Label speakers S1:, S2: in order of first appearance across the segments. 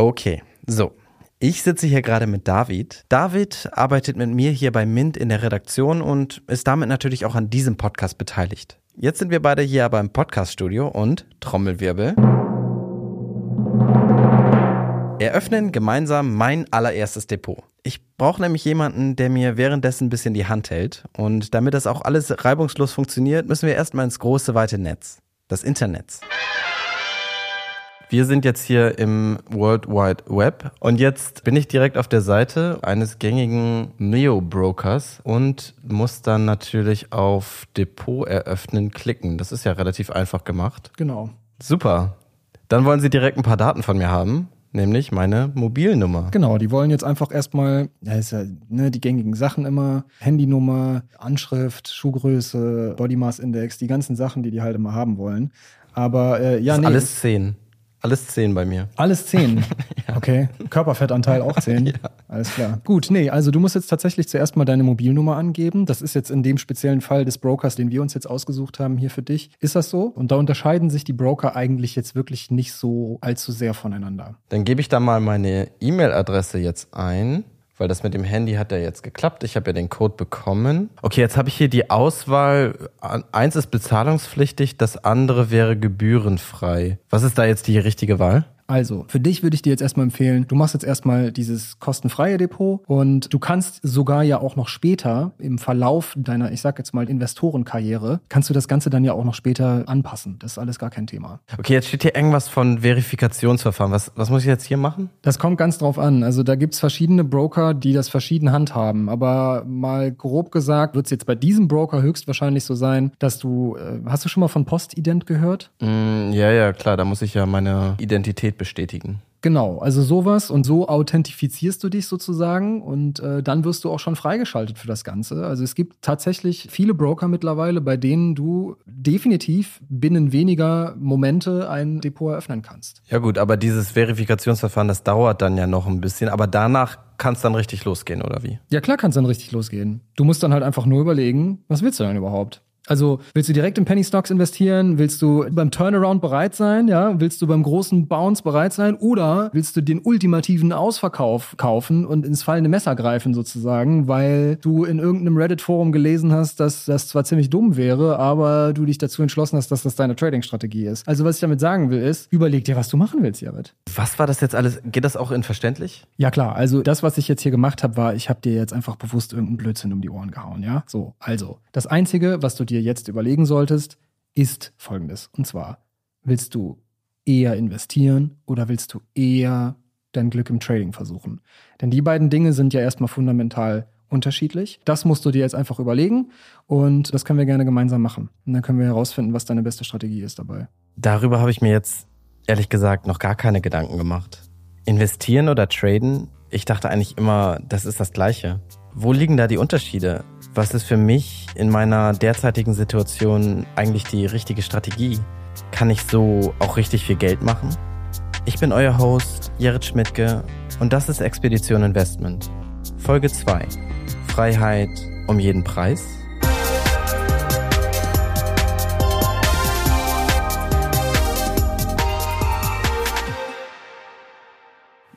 S1: Okay, so. Ich sitze hier gerade mit David. David arbeitet mit mir hier bei Mint in der Redaktion und ist damit natürlich auch an diesem Podcast beteiligt. Jetzt sind wir beide hier aber im Podcaststudio und Trommelwirbel. Eröffnen gemeinsam mein allererstes Depot. Ich brauche nämlich jemanden, der mir währenddessen ein bisschen die Hand hält. Und damit das auch alles reibungslos funktioniert, müssen wir erstmal ins große, weite Netz. Das Internet. Wir sind jetzt hier im World Wide Web und jetzt bin ich direkt auf der Seite eines gängigen Neo-Brokers und muss dann natürlich auf Depot eröffnen klicken. Das ist ja relativ einfach gemacht.
S2: Genau.
S1: Super. Dann wollen Sie direkt ein paar Daten von mir haben, nämlich meine Mobilnummer.
S2: Genau, die wollen jetzt einfach erstmal, ja, ist ja ne, die gängigen Sachen immer, Handynummer, Anschrift, Schuhgröße, Body Mass Index, die ganzen Sachen, die die halt immer haben wollen. Aber äh, ja,
S1: Das ist
S2: nee.
S1: alles 10. Alles 10 bei mir.
S2: Alles 10. Okay. Körperfettanteil auch 10. Alles klar. Gut, nee, also du musst jetzt tatsächlich zuerst mal deine Mobilnummer angeben. Das ist jetzt in dem speziellen Fall des Brokers, den wir uns jetzt ausgesucht haben, hier für dich. Ist das so? Und da unterscheiden sich die Broker eigentlich jetzt wirklich nicht so allzu sehr voneinander.
S1: Dann gebe ich da mal meine E-Mail-Adresse jetzt ein, weil das mit dem Handy hat ja jetzt geklappt. Ich habe ja den Code bekommen. Okay, jetzt habe ich hier die Auswahl. Eins ist bezahlungspflichtig, das andere wäre gebührenfrei. Was ist da jetzt die richtige Wahl?
S2: Also, für dich würde ich dir jetzt erstmal empfehlen, du machst jetzt erstmal dieses kostenfreie Depot und du kannst sogar ja auch noch später im Verlauf deiner, ich sag jetzt mal, Investorenkarriere, kannst du das Ganze dann ja auch noch später anpassen. Das ist alles gar kein Thema.
S1: Okay, jetzt steht hier irgendwas von Verifikationsverfahren. Was, was muss ich jetzt hier machen?
S2: Das kommt ganz drauf an. Also da gibt's verschiedene Broker, die das verschieden handhaben. Aber mal grob gesagt, wird's jetzt bei diesem Broker höchstwahrscheinlich so sein, dass du, äh, hast du schon mal von Postident gehört?
S1: Mm, ja, ja, klar, da muss ich ja meine Identität bestätigen.
S2: Genau, also sowas und so authentifizierst du dich sozusagen und äh, dann wirst du auch schon freigeschaltet für das Ganze. Also es gibt tatsächlich viele Broker mittlerweile, bei denen du definitiv binnen weniger Momente ein Depot eröffnen kannst.
S1: Ja gut, aber dieses Verifikationsverfahren, das dauert dann ja noch ein bisschen, aber danach kann es dann richtig losgehen, oder wie?
S2: Ja klar kann es dann richtig losgehen. Du musst dann halt einfach nur überlegen, was willst du denn überhaupt? Also willst du direkt in Penny Stocks investieren? Willst du beim Turnaround bereit sein? Ja, willst du beim großen Bounce bereit sein? Oder willst du den ultimativen Ausverkauf kaufen und ins fallende Messer greifen sozusagen, weil du in irgendeinem Reddit-Forum gelesen hast, dass das zwar ziemlich dumm wäre, aber du dich dazu entschlossen hast, dass das deine Trading-Strategie ist. Also was ich damit sagen will, ist, überleg dir, was du machen willst, Jared.
S1: Was war das jetzt alles? Geht das auch in verständlich?
S2: Ja klar, also das, was ich jetzt hier gemacht habe, war, ich habe dir jetzt einfach bewusst irgendeinen Blödsinn um die Ohren gehauen, ja? So, also, das Einzige, was du dir jetzt überlegen solltest, ist folgendes. Und zwar, willst du eher investieren oder willst du eher dein Glück im Trading versuchen? Denn die beiden Dinge sind ja erstmal fundamental unterschiedlich. Das musst du dir jetzt einfach überlegen und das können wir gerne gemeinsam machen. Und dann können wir herausfinden, was deine beste Strategie ist dabei.
S1: Darüber habe ich mir jetzt ehrlich gesagt noch gar keine Gedanken gemacht. Investieren oder traden? Ich dachte eigentlich immer, das ist das Gleiche. Wo liegen da die Unterschiede? Was ist für mich in meiner derzeitigen Situation eigentlich die richtige Strategie? Kann ich so auch richtig viel Geld machen? Ich bin euer Host, Jared Schmidtke, und das ist Expedition Investment. Folge 2. Freiheit um jeden Preis?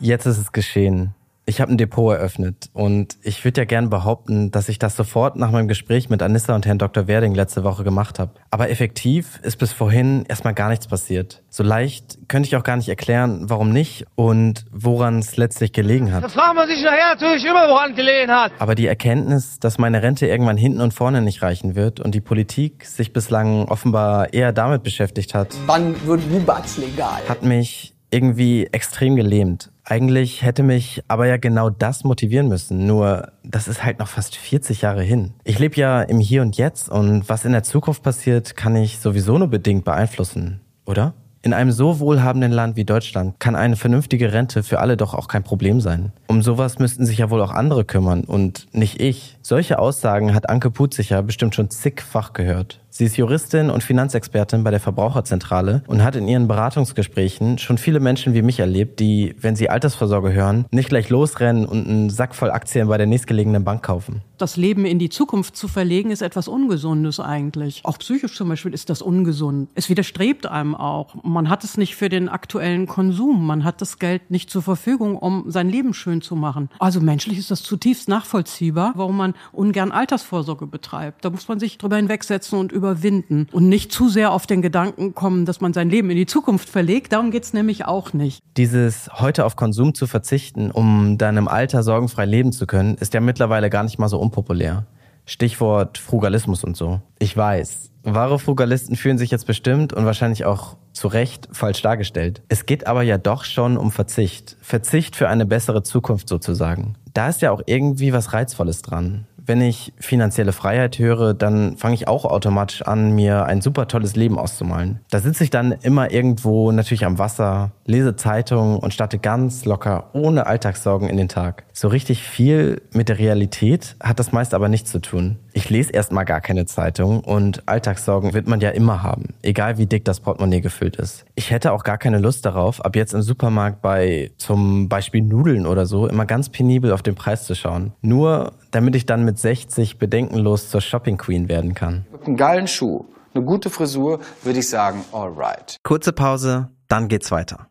S1: Jetzt ist es geschehen. Ich habe ein Depot eröffnet und ich würde ja gern behaupten, dass ich das sofort nach meinem Gespräch mit Anissa und Herrn Dr. Werding letzte Woche gemacht habe. Aber effektiv ist bis vorhin erstmal gar nichts passiert. So leicht könnte ich auch gar nicht erklären, warum nicht und woran es letztlich gelegen hat.
S3: Da fragt man sich nachher natürlich immer, woran gelegen hat.
S1: Aber die Erkenntnis, dass meine Rente irgendwann hinten und vorne nicht reichen wird und die Politik sich bislang offenbar eher damit beschäftigt hat,
S4: Wann wird Bubatz legal?
S1: hat mich irgendwie extrem gelähmt. Eigentlich hätte mich aber ja genau das motivieren müssen. Nur, das ist halt noch fast 40 Jahre hin. Ich lebe ja im Hier und Jetzt und was in der Zukunft passiert, kann ich sowieso nur bedingt beeinflussen, oder? In einem so wohlhabenden Land wie Deutschland kann eine vernünftige Rente für alle doch auch kein Problem sein. Um sowas müssten sich ja wohl auch andere kümmern und nicht ich. Solche Aussagen hat Anke Putzicher bestimmt schon zigfach gehört. Sie ist Juristin und Finanzexpertin bei der Verbraucherzentrale und hat in ihren Beratungsgesprächen schon viele Menschen wie mich erlebt, die, wenn sie Altersvorsorge hören, nicht gleich losrennen und einen Sack voll Aktien bei der nächstgelegenen Bank kaufen.
S5: Das Leben in die Zukunft zu verlegen, ist etwas Ungesundes eigentlich. Auch psychisch zum Beispiel ist das ungesund. Es widerstrebt einem auch. Man hat es nicht für den aktuellen Konsum. Man hat das Geld nicht zur Verfügung, um sein Leben schön zu machen. Also menschlich ist das zutiefst nachvollziehbar, warum man ungern Altersvorsorge betreibt. Da muss man sich drüber hinwegsetzen und überwinden und nicht zu sehr auf den Gedanken kommen, dass man sein Leben in die Zukunft verlegt. Darum geht's nämlich auch nicht.
S1: Dieses heute auf Konsum zu verzichten, um dann im Alter sorgenfrei leben zu können, ist ja mittlerweile gar nicht mal so unpopulär. Stichwort Frugalismus und so. Ich weiß, wahre Frugalisten fühlen sich jetzt bestimmt und wahrscheinlich auch zu Recht falsch dargestellt. Es geht aber ja doch schon um Verzicht. Verzicht für eine bessere Zukunft sozusagen. Da ist ja auch irgendwie was Reizvolles dran wenn ich finanzielle Freiheit höre, dann fange ich auch automatisch an, mir ein super tolles Leben auszumalen. Da sitze ich dann immer irgendwo natürlich am Wasser, lese Zeitungen und starte ganz locker, ohne Alltagssorgen in den Tag. So richtig viel mit der Realität hat das meist aber nichts zu tun. Ich lese erstmal gar keine Zeitung und Alltagssorgen wird man ja immer haben, egal wie dick das Portemonnaie gefüllt ist. Ich hätte auch gar keine Lust darauf, ab jetzt im Supermarkt bei zum Beispiel Nudeln oder so immer ganz penibel auf den Preis zu schauen. Nur damit ich dann mit 60 bedenkenlos zur Shopping Queen werden kann.
S4: Mit einem geilen Schuh, eine gute Frisur, würde ich sagen, alright.
S1: Kurze Pause, dann geht's weiter.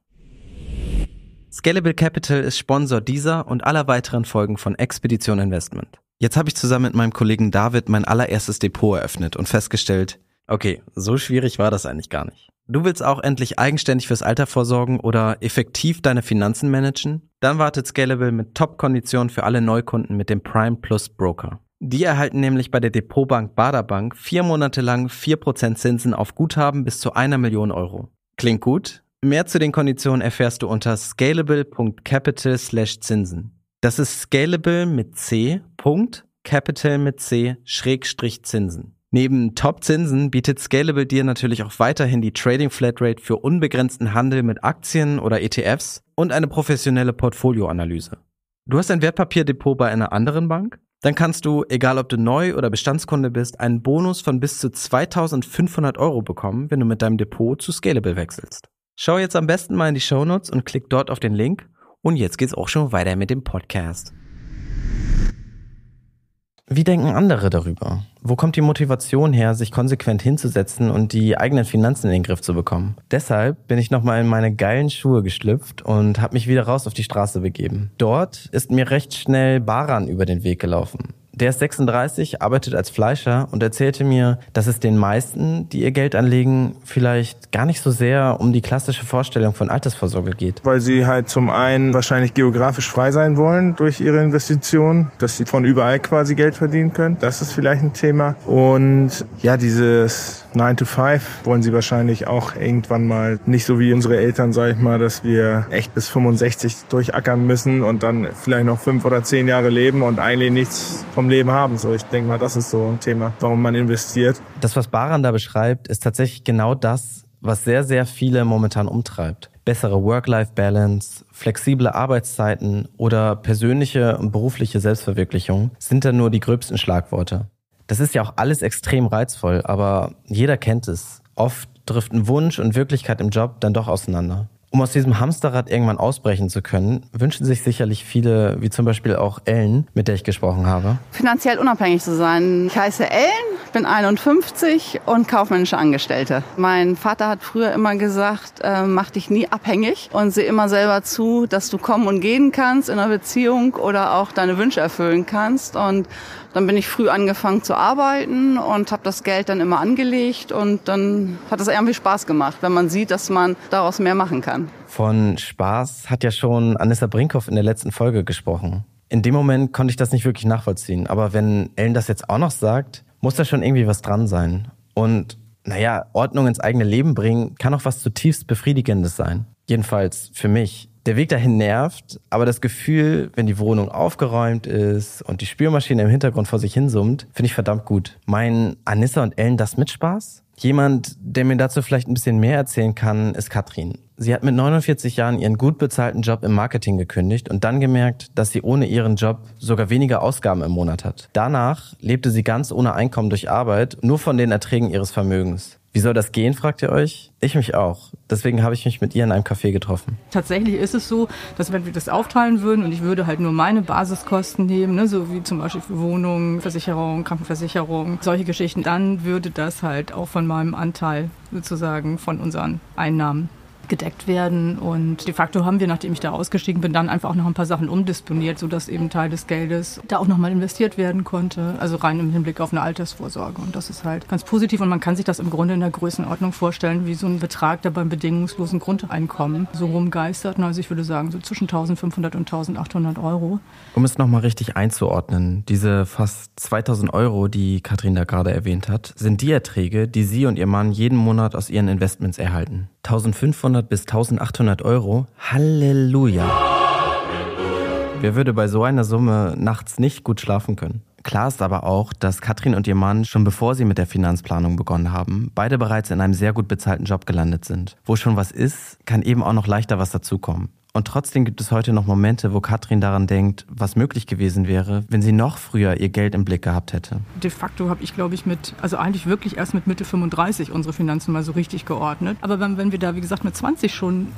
S1: Scalable Capital ist Sponsor dieser und aller weiteren Folgen von Expedition Investment. Jetzt habe ich zusammen mit meinem Kollegen David mein allererstes Depot eröffnet und festgestellt, okay, so schwierig war das eigentlich gar nicht. Du willst auch endlich eigenständig fürs Alter vorsorgen oder effektiv deine Finanzen managen? Dann wartet Scalable mit Top-Konditionen für alle Neukunden mit dem Prime Plus Broker. Die erhalten nämlich bei der Depotbank Baderbank vier Monate lang vier Prozent Zinsen auf Guthaben bis zu einer Million Euro. Klingt gut? Mehr zu den Konditionen erfährst du unter scalable.capital slash Zinsen. Das ist scalable mit C, Punkt, Capital mit C, Schrägstrich Zinsen. Neben Top-Zinsen bietet Scalable dir natürlich auch weiterhin die Trading Flatrate für unbegrenzten Handel mit Aktien oder ETFs und eine professionelle Portfolioanalyse. Du hast ein Wertpapierdepot bei einer anderen Bank? Dann kannst du, egal ob du neu oder Bestandskunde bist, einen Bonus von bis zu 2500 Euro bekommen, wenn du mit deinem Depot zu Scalable wechselst. Schau jetzt am besten mal in die Shownotes und klick dort auf den Link. Und jetzt geht's auch schon weiter mit dem Podcast. Wie denken andere darüber? Wo kommt die Motivation her, sich konsequent hinzusetzen und die eigenen Finanzen in den Griff zu bekommen? Deshalb bin ich nochmal in meine geilen Schuhe geschlüpft und habe mich wieder raus auf die Straße begeben. Dort ist mir recht schnell Baran über den Weg gelaufen. Der ist 36, arbeitet als Fleischer und erzählte mir, dass es den meisten, die ihr Geld anlegen, vielleicht gar nicht so sehr um die klassische Vorstellung von Altersvorsorge geht.
S6: Weil sie halt zum einen wahrscheinlich geografisch frei sein wollen durch ihre Investitionen, dass sie von überall quasi Geld verdienen können. Das ist vielleicht ein Thema. Und ja, dieses 9 to 5 wollen sie wahrscheinlich auch irgendwann mal nicht so wie unsere Eltern, sag ich mal, dass wir echt bis 65 durchackern müssen und dann vielleicht noch fünf oder zehn Jahre leben und eigentlich nichts vom Leben haben. So, ich denke mal, das ist so ein Thema, warum man investiert.
S1: Das, was Baran da beschreibt, ist tatsächlich genau das, was sehr, sehr viele momentan umtreibt. Bessere Work-Life-Balance, flexible Arbeitszeiten oder persönliche und berufliche Selbstverwirklichung sind da nur die gröbsten Schlagworte. Das ist ja auch alles extrem reizvoll, aber jeder kennt es. Oft driften Wunsch und Wirklichkeit im Job dann doch auseinander. Um aus diesem Hamsterrad irgendwann ausbrechen zu können, wünschen sich sicherlich viele, wie zum Beispiel auch Ellen, mit der ich gesprochen habe.
S7: Finanziell unabhängig zu sein. Ich heiße Ellen, bin 51 und kaufmännische Angestellte. Mein Vater hat früher immer gesagt, äh, mach dich nie abhängig und seh immer selber zu, dass du kommen und gehen kannst in einer Beziehung oder auch deine Wünsche erfüllen kannst. Und dann bin ich früh angefangen zu arbeiten und habe das Geld dann immer angelegt und dann hat es irgendwie Spaß gemacht, wenn man sieht, dass man daraus mehr machen kann.
S1: Von Spaß hat ja schon Anissa Brinkhoff in der letzten Folge gesprochen. In dem Moment konnte ich das nicht wirklich nachvollziehen, aber wenn Ellen das jetzt auch noch sagt, muss da schon irgendwie was dran sein. Und naja, Ordnung ins eigene Leben bringen kann auch was zutiefst Befriedigendes sein. Jedenfalls für mich. Der Weg dahin nervt, aber das Gefühl, wenn die Wohnung aufgeräumt ist und die Spülmaschine im Hintergrund vor sich hinsummt, finde ich verdammt gut. Meinen Anissa und Ellen das mit Spaß? Jemand, der mir dazu vielleicht ein bisschen mehr erzählen kann, ist Katrin. Sie hat mit 49 Jahren ihren gut bezahlten Job im Marketing gekündigt und dann gemerkt, dass sie ohne ihren Job sogar weniger Ausgaben im Monat hat. Danach lebte sie ganz ohne Einkommen durch Arbeit, nur von den Erträgen ihres Vermögens. Wie soll das gehen, fragt ihr euch? Ich mich auch. Deswegen habe ich mich mit ihr in einem Café getroffen.
S8: Tatsächlich ist es so, dass wenn wir das aufteilen würden und ich würde halt nur meine Basiskosten nehmen, ne, so wie zum Beispiel für Wohnung, Versicherung, Krankenversicherung, solche Geschichten, dann würde das halt auch von meinem Anteil sozusagen von unseren Einnahmen gedeckt werden. Und de facto haben wir, nachdem ich da ausgestiegen bin, dann einfach auch noch ein paar Sachen umdisponiert, sodass eben Teil des Geldes da auch nochmal investiert werden konnte. Also rein im Hinblick auf eine Altersvorsorge. Und das ist halt ganz positiv. Und man kann sich das im Grunde in der Größenordnung vorstellen, wie so ein Betrag, der beim bedingungslosen Grundeinkommen so rumgeistert. Also ich würde sagen, so zwischen 1500 und 1800 Euro.
S1: Um es nochmal richtig einzuordnen, diese fast 2000 Euro, die Katrin da gerade erwähnt hat, sind die Erträge, die sie und ihr Mann jeden Monat aus ihren Investments erhalten. 1500 bis 1800 Euro. Halleluja. Wer würde bei so einer Summe nachts nicht gut schlafen können? Klar ist aber auch, dass Katrin und ihr Mann schon bevor sie mit der Finanzplanung begonnen haben, beide bereits in einem sehr gut bezahlten Job gelandet sind. Wo schon was ist, kann eben auch noch leichter was dazukommen. Und trotzdem gibt es heute noch Momente, wo Katrin daran denkt, was möglich gewesen wäre, wenn sie noch früher ihr Geld im Blick gehabt hätte.
S8: De facto habe ich, glaube ich, mit, also eigentlich wirklich erst mit Mitte 35 unsere Finanzen mal so richtig geordnet. Aber wenn, wenn wir da, wie gesagt, mit 20 schon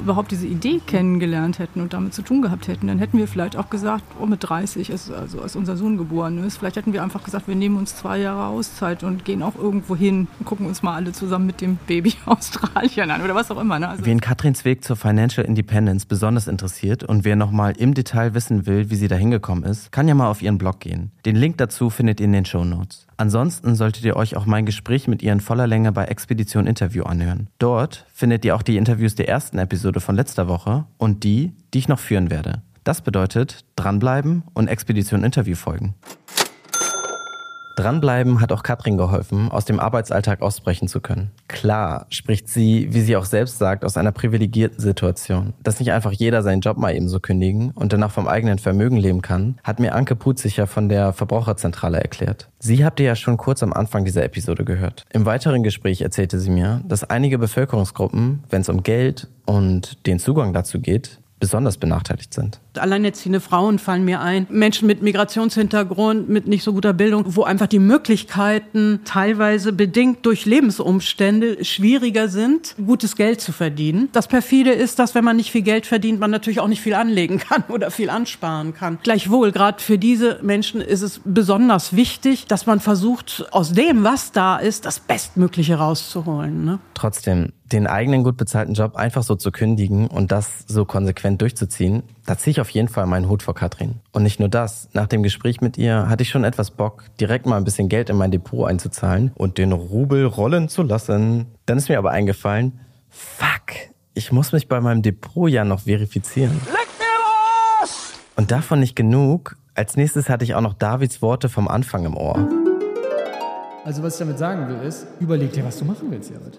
S8: überhaupt diese Idee kennengelernt hätten und damit zu tun gehabt hätten, dann hätten wir vielleicht auch gesagt, oh, mit 30 ist, also als unser Sohn geboren ist, vielleicht hätten wir einfach gesagt, wir nehmen uns zwei Jahre Auszeit und gehen auch irgendwo hin und gucken uns mal alle zusammen mit dem Baby Australien an oder was auch immer. Ne?
S1: Also Wen Katrins Weg zur Financial Independence Evans besonders interessiert und wer nochmal im Detail wissen will, wie sie da hingekommen ist, kann ja mal auf ihren Blog gehen. Den Link dazu findet ihr in den Show Notes. Ansonsten solltet ihr euch auch mein Gespräch mit ihr in voller Länge bei Expedition Interview anhören. Dort findet ihr auch die Interviews der ersten Episode von letzter Woche und die, die ich noch führen werde. Das bedeutet, dranbleiben und Expedition Interview folgen. Dranbleiben hat auch Katrin geholfen, aus dem Arbeitsalltag ausbrechen zu können. Klar spricht sie, wie sie auch selbst sagt, aus einer privilegierten Situation. Dass nicht einfach jeder seinen Job mal ebenso kündigen und danach vom eigenen Vermögen leben kann, hat mir Anke Putzicher von der Verbraucherzentrale erklärt. Sie habt ihr ja schon kurz am Anfang dieser Episode gehört. Im weiteren Gespräch erzählte sie mir, dass einige Bevölkerungsgruppen, wenn es um Geld und den Zugang dazu geht, besonders benachteiligt sind.
S5: Alleinerziehende Frauen fallen mir ein, Menschen mit Migrationshintergrund, mit nicht so guter Bildung, wo einfach die Möglichkeiten teilweise bedingt durch Lebensumstände schwieriger sind, gutes Geld zu verdienen. Das perfide ist, dass wenn man nicht viel Geld verdient, man natürlich auch nicht viel anlegen kann oder viel ansparen kann. Gleichwohl, gerade für diese Menschen ist es besonders wichtig, dass man versucht, aus dem, was da ist, das Bestmögliche rauszuholen. Ne?
S1: Trotzdem, den eigenen gut bezahlten Job einfach so zu kündigen und das so konsequent durchzuziehen, da ziehe ich auf jeden Fall meinen Hut vor Katrin. Und nicht nur das, nach dem Gespräch mit ihr hatte ich schon etwas Bock, direkt mal ein bisschen Geld in mein Depot einzuzahlen und den Rubel rollen zu lassen. Dann ist mir aber eingefallen, fuck, ich muss mich bei meinem Depot ja noch verifizieren. Leck mir los! Und davon nicht genug. Als nächstes hatte ich auch noch Davids Worte vom Anfang im Ohr.
S2: Also was ich damit sagen will, ist, überleg dir, was du machen willst, Jared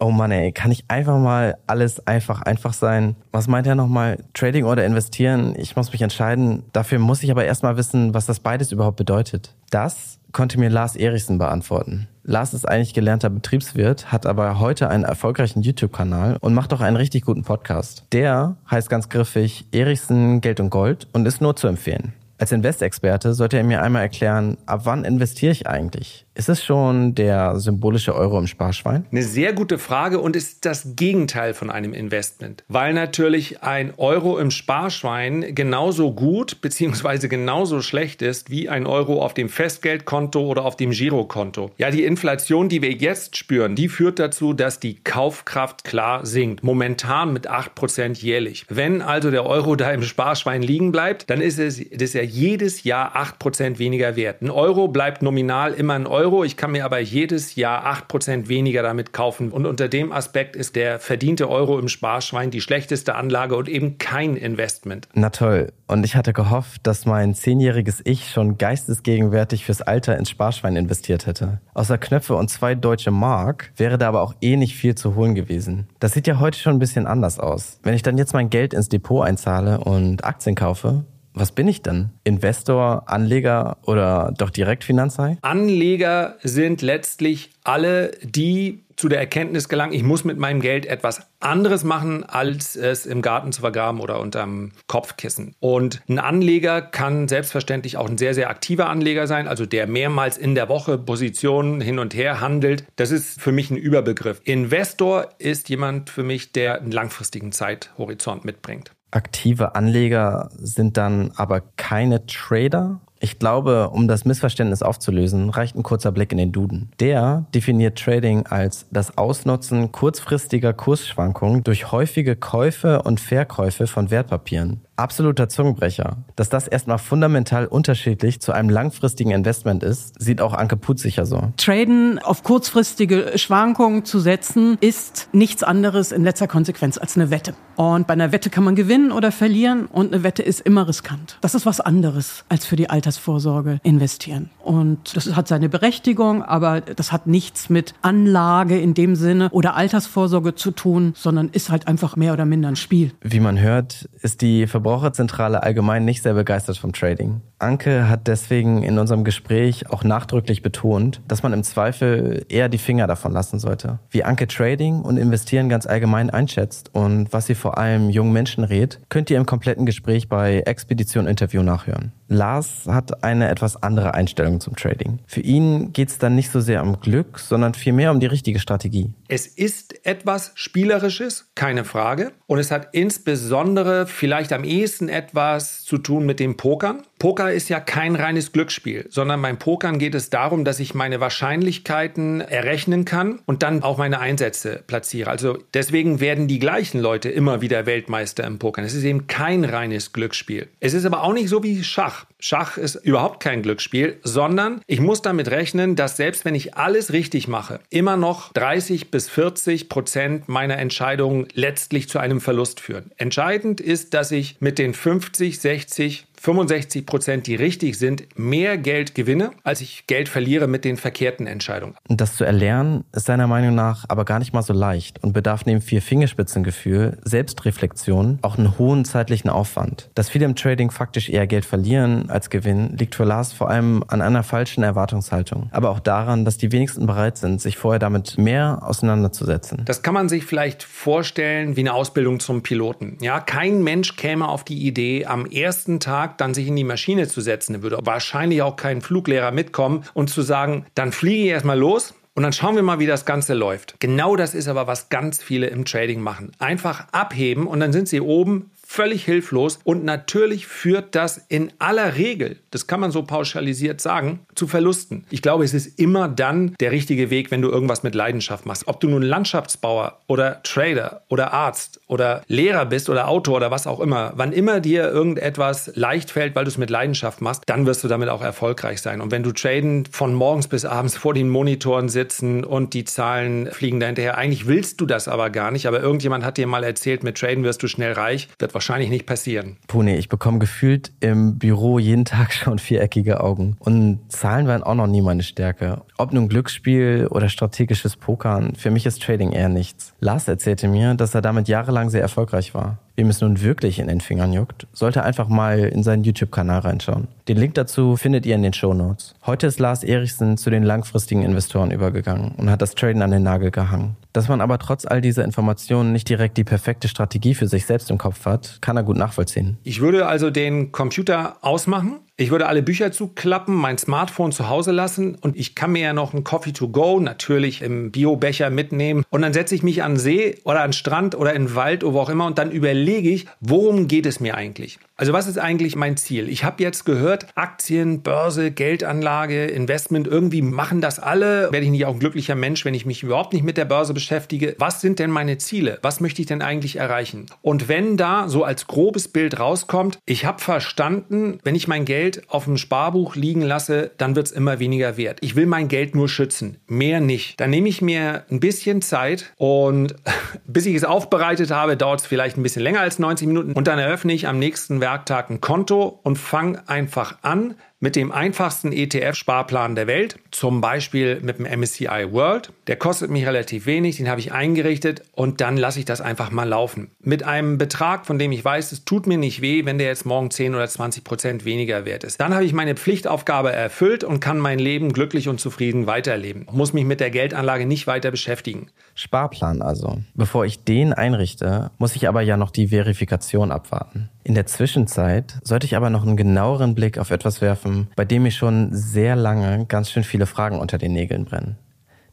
S1: oh Mann, ey, kann ich einfach mal alles einfach, einfach sein? Was meint er nochmal? Trading oder investieren? Ich muss mich entscheiden. Dafür muss ich aber erstmal wissen, was das beides überhaupt bedeutet. Das konnte mir Lars Erichsen beantworten. Lars ist eigentlich gelernter Betriebswirt, hat aber heute einen erfolgreichen YouTube-Kanal und macht auch einen richtig guten Podcast. Der heißt ganz griffig Erichsen Geld und Gold und ist nur zu empfehlen. Als Investexperte sollte er mir einmal erklären, ab wann investiere ich eigentlich? Ist es schon der symbolische Euro im Sparschwein?
S9: Eine sehr gute Frage und ist das Gegenteil von einem Investment. Weil natürlich ein Euro im Sparschwein genauso gut bzw. genauso schlecht ist wie ein Euro auf dem Festgeldkonto oder auf dem Girokonto. Ja, die Inflation, die wir jetzt spüren, die führt dazu, dass die Kaufkraft klar sinkt. Momentan mit 8% jährlich. Wenn also der Euro da im Sparschwein liegen bleibt, dann ist es ist ja jedes Jahr 8% weniger wert. Ein Euro bleibt nominal immer ein Euro Euro. Ich kann mir aber jedes Jahr 8% weniger damit kaufen. Und unter dem Aspekt ist der verdiente Euro im Sparschwein die schlechteste Anlage und eben kein Investment.
S1: Na toll. Und ich hatte gehofft, dass mein zehnjähriges Ich schon geistesgegenwärtig fürs Alter ins Sparschwein investiert hätte. Außer Knöpfe und zwei deutsche Mark wäre da aber auch eh nicht viel zu holen gewesen. Das sieht ja heute schon ein bisschen anders aus. Wenn ich dann jetzt mein Geld ins Depot einzahle und Aktien kaufe, Was bin ich denn? Investor, Anleger oder doch direkt Finanzhai?
S9: Anleger sind letztlich alle, die zu der Erkenntnis gelangen, ich muss mit meinem Geld etwas anderes machen, als es im Garten zu vergraben oder unterm Kopfkissen. Und ein Anleger kann selbstverständlich auch ein sehr, sehr aktiver Anleger sein, also der mehrmals in der Woche Positionen hin und her handelt. Das ist für mich ein Überbegriff. Investor ist jemand für mich, der einen langfristigen Zeithorizont mitbringt.
S1: Aktive Anleger sind dann aber keine Trader? Ich glaube, um das Missverständnis aufzulösen, reicht ein kurzer Blick in den Duden. Der definiert Trading als das Ausnutzen kurzfristiger Kursschwankungen durch häufige Käufe und Verkäufe von Wertpapieren absoluter Zungenbrecher. Dass das erstmal fundamental unterschiedlich zu einem langfristigen Investment ist, sieht auch Anke Putz sicher so.
S5: Traden auf kurzfristige Schwankungen zu setzen, ist nichts anderes in letzter Konsequenz als eine Wette. Und bei einer Wette kann man gewinnen oder verlieren und eine Wette ist immer riskant. Das ist was anderes als für die Altersvorsorge investieren. Und das hat seine Berechtigung, aber das hat nichts mit Anlage in dem Sinne oder Altersvorsorge zu tun, sondern ist halt einfach mehr oder minder ein Spiel.
S1: Wie man hört, ist die Verbraucher Verbraucherzentrale allgemein nicht sehr begeistert vom Trading. Anke hat deswegen in unserem Gespräch auch nachdrücklich betont, dass man im Zweifel eher die Finger davon lassen sollte. Wie Anke Trading und Investieren ganz allgemein einschätzt und was sie vor allem jungen Menschen rät, könnt ihr im kompletten Gespräch bei Expedition Interview nachhören. Lars hat eine etwas andere Einstellung zum Trading. Für ihn geht es dann nicht so sehr um Glück, sondern vielmehr um die richtige Strategie.
S9: Es ist etwas Spielerisches, keine Frage. Und es hat insbesondere vielleicht am ehesten etwas zu tun mit dem Pokern. Poker ist ja kein reines Glücksspiel, sondern beim Pokern geht es darum, dass ich meine Wahrscheinlichkeiten errechnen kann und dann auch meine Einsätze platziere. Also deswegen werden die gleichen Leute immer wieder Weltmeister im Pokern. Es ist eben kein reines Glücksspiel. Es ist aber auch nicht so wie Schach. Schach ist überhaupt kein Glücksspiel, sondern ich muss damit rechnen, dass selbst wenn ich alles richtig mache, immer noch 30 bis 40 Prozent meiner Entscheidungen letztlich zu einem Verlust führen. Entscheidend ist, dass ich mit den 50, 60, 65 Prozent, die richtig sind, mehr Geld gewinne, als ich Geld verliere mit den verkehrten Entscheidungen.
S1: Das zu erlernen ist seiner Meinung nach aber gar nicht mal so leicht und bedarf neben vier Fingerspitzengefühl, Selbstreflexion auch einen hohen zeitlichen Aufwand. Dass viele im Trading faktisch eher Geld verlieren als gewinnen, liegt für Lars vor allem an einer falschen Erwartungshaltung. Aber auch daran, dass die wenigsten bereit sind, sich vorher damit mehr auseinanderzusetzen.
S9: Das kann man sich vielleicht vorstellen wie eine Ausbildung zum Piloten. Ja, kein Mensch käme auf die Idee, am ersten Tag Tag dann sich in die Maschine zu setzen. Da würde wahrscheinlich auch kein Fluglehrer mitkommen und zu sagen, dann fliege ich erstmal los und dann schauen wir mal, wie das Ganze läuft. Genau das ist aber, was ganz viele im Trading machen. Einfach abheben und dann sind sie oben völlig hilflos und natürlich führt das in aller Regel, das kann man so pauschalisiert sagen, zu Verlusten. Ich glaube, es ist immer dann der richtige Weg, wenn du irgendwas mit Leidenschaft machst. Ob du nun Landschaftsbauer oder Trader oder Arzt oder Lehrer bist oder Autor oder was auch immer, wann immer dir irgendetwas leicht fällt, weil du es mit Leidenschaft machst, dann wirst du damit auch erfolgreich sein. Und wenn du traden von morgens bis abends vor den Monitoren sitzen und die Zahlen fliegen dahinterher, eigentlich willst du das aber gar nicht, aber irgendjemand hat dir mal erzählt, mit Traden wirst du schnell reich, wird wahrscheinlich nicht passieren.
S1: Pune, ich bekomme gefühlt im Büro jeden Tag schon viereckige Augen. Und Zahlen waren auch noch nie meine Stärke. Ob nun Glücksspiel oder strategisches Pokern, für mich ist Trading eher nichts. Lars erzählte mir, dass er damit jahrelang sehr erfolgreich war. Wem es nun wirklich in den Fingern juckt, sollte einfach mal in seinen YouTube-Kanal reinschauen. Den Link dazu findet ihr in den Show Notes. Heute ist Lars Erichsen zu den langfristigen Investoren übergegangen und hat das Traden an den Nagel gehangen. Dass man aber trotz all dieser Informationen nicht direkt die perfekte Strategie für sich selbst im Kopf hat, kann er gut nachvollziehen.
S9: Ich würde also den Computer ausmachen. Ich würde alle Bücher zuklappen, mein Smartphone zu Hause lassen und ich kann mir ja noch einen Coffee to go natürlich im Biobecher mitnehmen und dann setze ich mich an See oder an Strand oder in Wald oder wo auch immer und dann überlege ich, worum geht es mir eigentlich? Also was ist eigentlich mein Ziel? Ich habe jetzt gehört, Aktien, Börse, Geldanlage, Investment, irgendwie machen das alle. Werde ich nicht auch ein glücklicher Mensch, wenn ich mich überhaupt nicht mit der Börse beschäftige? Was sind denn meine Ziele? Was möchte ich denn eigentlich erreichen? Und wenn da so als grobes Bild rauskommt, ich habe verstanden, wenn ich mein Geld auf dem Sparbuch liegen lasse, dann wird es immer weniger wert. Ich will mein Geld nur schützen, mehr nicht. Dann nehme ich mir ein bisschen Zeit und bis ich es aufbereitet habe, dauert es vielleicht ein bisschen länger als 90 Minuten und dann eröffne ich am nächsten Werktag ein Konto und fange einfach an, mit dem einfachsten ETF-Sparplan der Welt, zum Beispiel mit dem MSCI World. Der kostet mich relativ wenig, den habe ich eingerichtet und dann lasse ich das einfach mal laufen. Mit einem Betrag, von dem ich weiß, es tut mir nicht weh, wenn der jetzt morgen 10 oder 20 Prozent weniger wert ist. Dann habe ich meine Pflichtaufgabe erfüllt und kann mein Leben glücklich und zufrieden weiterleben. Muss mich mit der Geldanlage nicht weiter beschäftigen.
S1: Sparplan also. Bevor ich den einrichte, muss ich aber ja noch die Verifikation abwarten. In der Zwischenzeit sollte ich aber noch einen genaueren Blick auf etwas werfen, bei dem mir schon sehr lange ganz schön viele Fragen unter den Nägeln brennen.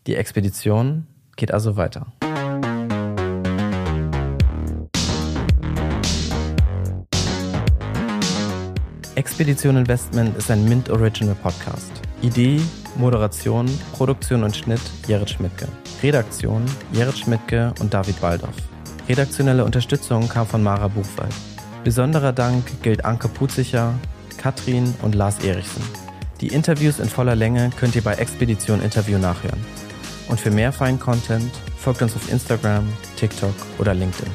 S1: Die Expedition geht also weiter. Expedition Investment ist ein Mint Original Podcast. Idee, Moderation, Produktion und Schnitt Jerit Schmidtke. Redaktion Jerit Schmidtke und David Waldorf. Redaktionelle Unterstützung kam von Mara Buchwald. Besonderer Dank gilt Anke Putzicher, Katrin und Lars Erichsen. Die Interviews in voller Länge könnt ihr bei Expedition Interview nachhören. Und für mehr feinen Content folgt uns auf Instagram, TikTok oder LinkedIn.